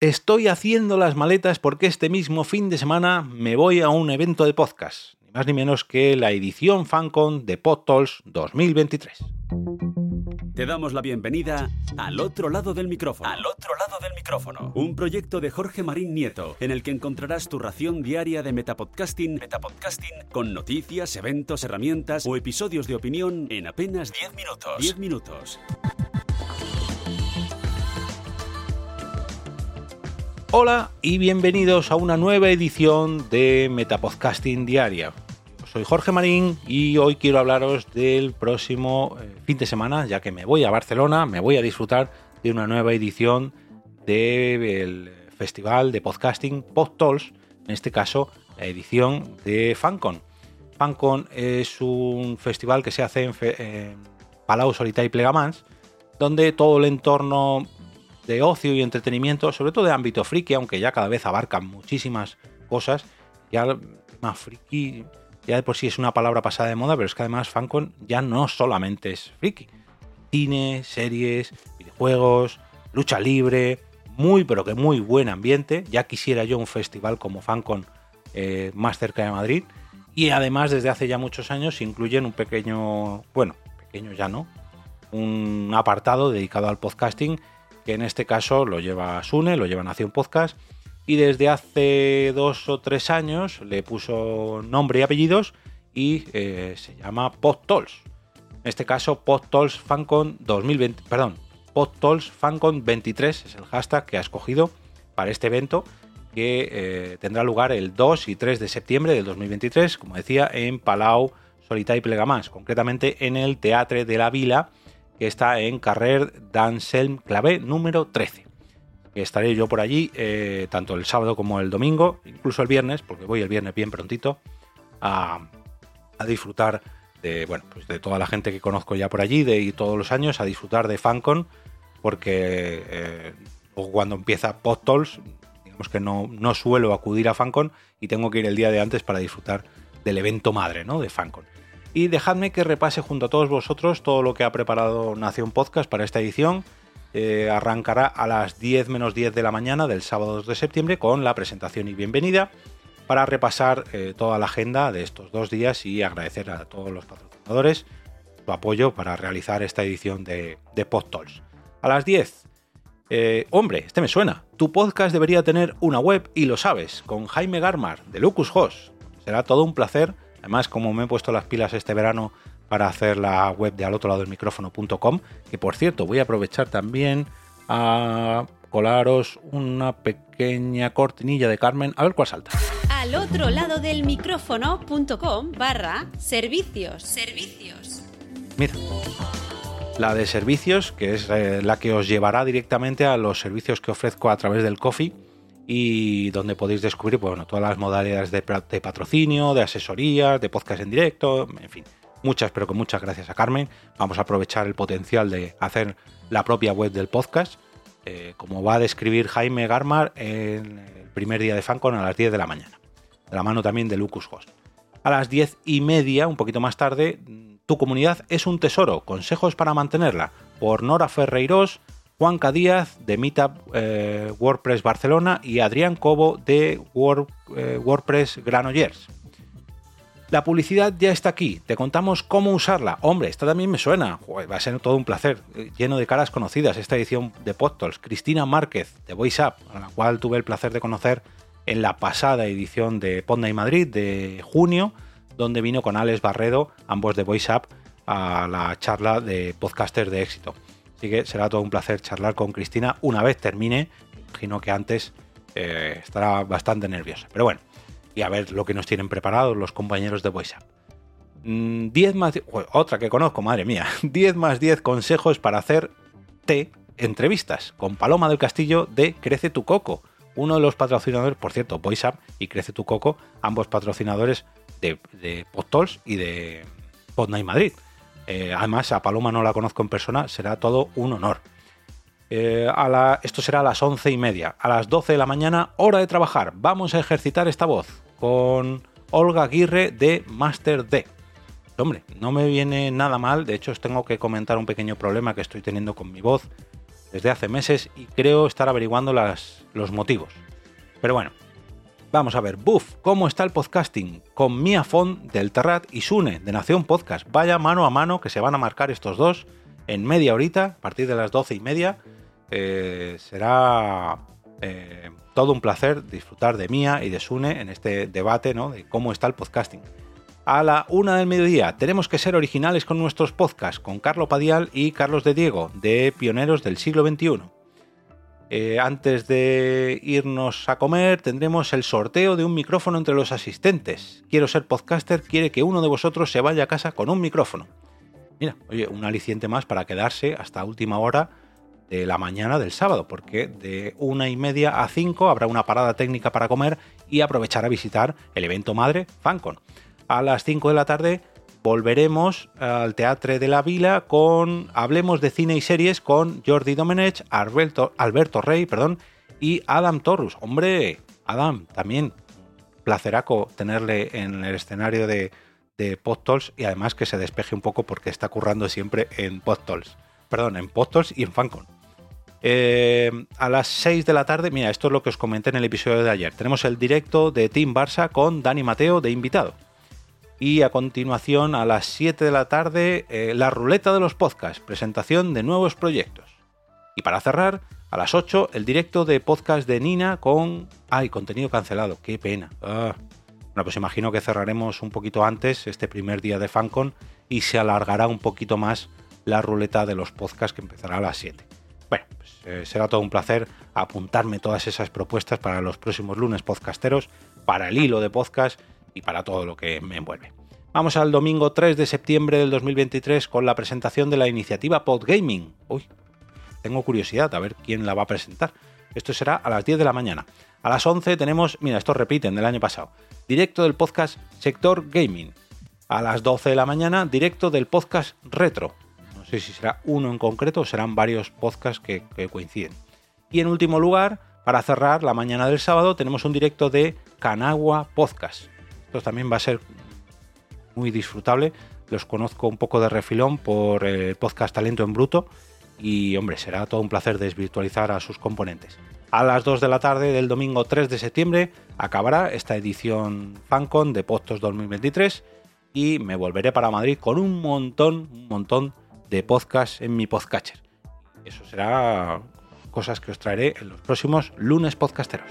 Estoy haciendo las maletas porque este mismo fin de semana me voy a un evento de podcast, ni más ni menos que la edición FanCon de PodTools 2023. Te damos la bienvenida al otro lado del micrófono. Al otro lado del micrófono. Un proyecto de Jorge Marín Nieto, en el que encontrarás tu ración diaria de metapodcasting, Metapodcasting con noticias, eventos, herramientas o episodios de opinión en apenas 10 minutos. 10 minutos. Hola y bienvenidos a una nueva edición de Metapodcasting Diaria. Soy Jorge Marín y hoy quiero hablaros del próximo eh, fin de semana, ya que me voy a Barcelona, me voy a disfrutar de una nueva edición del festival de podcasting PodTools, en este caso la edición de FanCon. FanCon es un festival que se hace en, en Palau Solità y Plegamans, donde todo el entorno de ocio y entretenimiento, sobre todo de ámbito friki, aunque ya cada vez abarcan muchísimas cosas. Ya más friki, ya de por sí es una palabra pasada de moda, pero es que además FanCon ya no solamente es friki. Cine, series, videojuegos, lucha libre, muy pero que muy buen ambiente. Ya quisiera yo un festival como FanCon eh, más cerca de Madrid. Y además desde hace ya muchos años incluyen un pequeño, bueno, pequeño ya no, un apartado dedicado al podcasting que en este caso lo lleva Sune, lo lleva Nación Podcast, y desde hace dos o tres años le puso nombre y apellidos y eh, se llama PodTools. En este caso, PodTools FanCon 2020, perdón, PodTools FanCon 23 es el hashtag que ha escogido para este evento que eh, tendrá lugar el 2 y 3 de septiembre del 2023, como decía, en Palau, Solità y Plegamans, concretamente en el Teatre de la Vila, que está en Carrer d'Anselm Clavé número 13. Estaré yo por allí eh, tanto el sábado como el domingo, incluso el viernes, porque voy el viernes bien prontito a, a disfrutar de, bueno, pues de toda la gente que conozco ya por allí de, y todos los años a disfrutar de FanCon, porque eh, cuando empieza PodTools, digamos que no, no suelo acudir a FanCon y tengo que ir el día de antes para disfrutar del evento madre ¿no? de FanCon. Y dejadme que repase junto a todos vosotros todo lo que ha preparado Nación Podcast para esta edición. Eh, arrancará a las 10 menos 10 de la mañana del sábado 2 de septiembre con la presentación y bienvenida para repasar eh, toda la agenda de estos dos días y agradecer a todos los patrocinadores su apoyo para realizar esta edición de, de PodTools. A las 10, eh, hombre, este me suena. Tu podcast debería tener una web y lo sabes, con Jaime Garmar de Lucas Host. Será todo un placer Además, como me he puesto las pilas este verano para hacer la web de al otro lado del micrófono.com, que por cierto voy a aprovechar también a colaros una pequeña cortinilla de Carmen, a ver cuál salta. Al otro lado del micrófono.com barra servicios. Servicios. Mira, la de servicios, que es eh, la que os llevará directamente a los servicios que ofrezco a través del Coffee y donde podéis descubrir bueno, todas las modalidades de, patrocinio, de asesoría, de podcast en directo, en fin, muchas, pero con muchas gracias a Carmen. Vamos a aprovechar el potencial de hacer la propia web del podcast, eh, como va a describir Jaime Garmar en el primer día de FanCon a las 10 de la mañana, de la mano también de Lucas Host. A las 10 y media, un poquito más tarde, tu comunidad es un tesoro, consejos para mantenerla, por Nora Ferreiros, Juanca Díaz de Meetup eh, WordPress Barcelona y Adrián Cobo de eh, WordPress Granollers. La publicidad ya está aquí, te contamos cómo usarla. Hombre, esta también me suena. Va a ser todo un placer, eh, lleno de caras conocidas esta edición de PodTools. Cristina Márquez de VoiceUp, a la cual tuve el placer de conocer en la pasada edición de y Madrid de junio, donde vino con Alex Barredo, ambos de VoiceUp, a la charla de podcasters de éxito. Así que será todo un placer charlar con Cristina una vez termine. Imagino que antes eh, estará bastante nerviosa. Pero bueno, y a ver lo que nos tienen preparados los compañeros de WhatsApp. 10 mm, más. Otra que conozco, madre mía. 10 más 10 consejos para hacer té entrevistas con Paloma del Castillo de Crece tu Coco. Uno de los patrocinadores, por cierto, VoiceUp y Crece tu Coco, ambos patrocinadores de, de y de PodNight Madrid. Eh, además, a Paloma no la conozco en persona, será todo un honor. Eh, a esto será a las once y media. A las 12 de la mañana, hora de trabajar. Vamos a ejercitar esta voz con Olga Aguirre de Master D. Hombre, no me viene nada mal. De hecho, os tengo que comentar un pequeño problema que estoy teniendo con mi voz. desde hace meses y creo estar averiguando los motivos. Pero bueno, vamos a ver. Buff, ¿cómo está el podcasting? Con Mia Font del Terrat y Sune de Nación Podcast. Vaya mano a mano que se van a marcar estos dos en media horita, a partir de las doce y media. Eh, será eh, todo un placer disfrutar de Mía y de Sune en este debate ¿no? de cómo está el podcasting. A la una del mediodía tenemos que ser originales con nuestros podcasts, con Carlos Padial y Carlos de Diego, de Pioneros del siglo XXI. Eh, antes de irnos a comer tendremos el sorteo de un micrófono entre los asistentes. Quiero ser podcaster, quiere que uno de vosotros se vaya a casa con un micrófono. Mira, oye, un aliciente más para quedarse hasta última hora de la mañana del sábado, porque de una y media a cinco habrá una parada técnica para comer y aprovechar a visitar el evento madre FanCon. A las 5 de la tarde volveremos al Teatro de la Vila con Hablemos de cine y series con Jordi Domenech, Alberto, Alberto Rey perdón, y Adam Torrus. Hombre, Adam, también placeraco tenerle en el escenario de, de Podtols y además que se despeje un poco porque está currando siempre en Podtols. Perdón, en Podtols y en FanCon. Eh, a las 6 de la tarde, mira, esto es lo que os comenté en el episodio de ayer. Tenemos el directo de Team Barça con Dani Mateo de invitado. Y a continuación, a las 7 de la tarde, eh, la ruleta de los podcasts, presentación de nuevos proyectos. Y para cerrar, a las 8, el directo de podcast de Nina con... ¡Ay, contenido cancelado! ¡Qué pena! Ah. Bueno, pues imagino que cerraremos un poquito antes este primer día de FanCon y se alargará un poquito más la ruleta de los podcasts que empezará a las 7. Bueno, pues, eh, será todo un placer apuntarme todas esas propuestas para los próximos lunes podcasteros, para el hilo de podcast y para todo lo que me envuelve. Vamos al domingo 3 de septiembre del 2023 con la presentación de la iniciativa Podgaming. Uy, tengo curiosidad a ver quién la va a presentar. Esto será a las 10 de la mañana. A las 11 tenemos, mira, esto repiten del año pasado, directo del podcast Sector Gaming. A las 12 de la mañana, directo del podcast Retro. No sé si será uno en concreto o serán varios podcasts que, que coinciden. Y en último lugar, para cerrar la mañana del sábado, tenemos un directo de Kanagua Podcast. Esto también va a ser muy disfrutable. Los conozco un poco de refilón por el podcast Talento en Bruto y, hombre, será todo un placer desvirtualizar a sus componentes. A las 2 de la tarde del domingo 3 de septiembre acabará esta edición FanCon de Postos 2023 y me volveré para Madrid con un montón, un montón de podcasts en mi podcatcher. Eso será cosas que os traeré en los próximos lunes podcasteros.